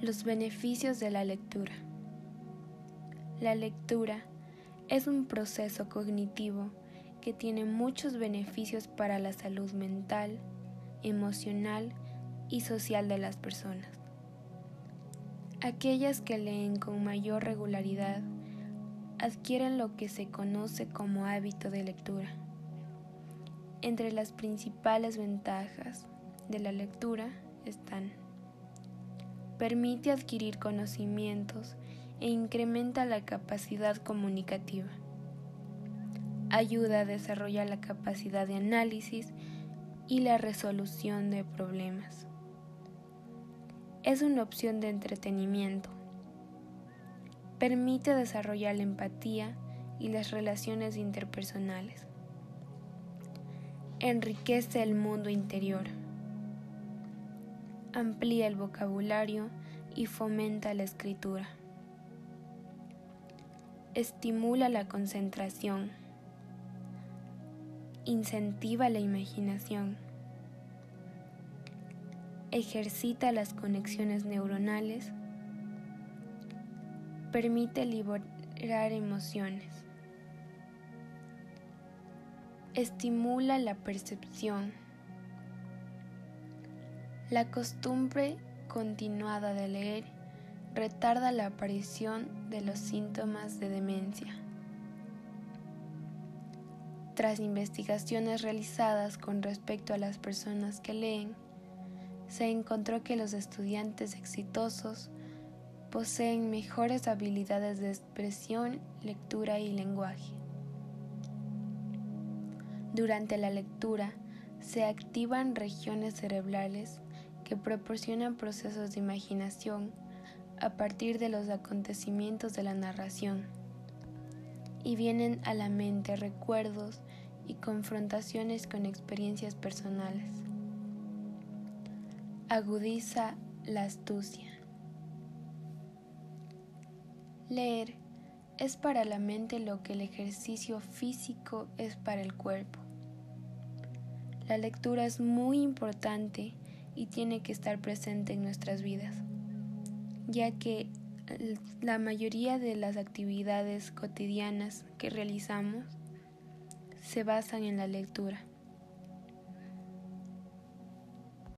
Los beneficios de la lectura. La lectura es un proceso cognitivo que tiene muchos beneficios para la salud mental, emocional y social de las personas. Aquellas que leen con mayor regularidad adquieren lo que se conoce como hábito de lectura. Entre las principales ventajas de la lectura están permite adquirir conocimientos e incrementa la capacidad comunicativa. Ayuda a desarrollar la capacidad de análisis y la resolución de problemas. Es una opción de entretenimiento. Permite desarrollar la empatía y las relaciones interpersonales. Enriquece el mundo interior. Amplía el vocabulario y fomenta la escritura. Estimula la concentración. Incentiva la imaginación. Ejercita las conexiones neuronales. Permite liberar emociones. Estimula la percepción. La costumbre continuada de leer retarda la aparición de los síntomas de demencia. Tras investigaciones realizadas con respecto a las personas que leen, se encontró que los estudiantes exitosos poseen mejores habilidades de expresión, lectura y lenguaje. Durante la lectura se activan regiones cerebrales que proporcionan procesos de imaginación a partir de los acontecimientos de la narración y vienen a la mente recuerdos y confrontaciones con experiencias personales. Agudiza la astucia. Leer es para la mente lo que el ejercicio físico es para el cuerpo. La lectura es muy importante y tiene que estar presente en nuestras vidas ya que la mayoría de las actividades cotidianas que realizamos se basan en la lectura.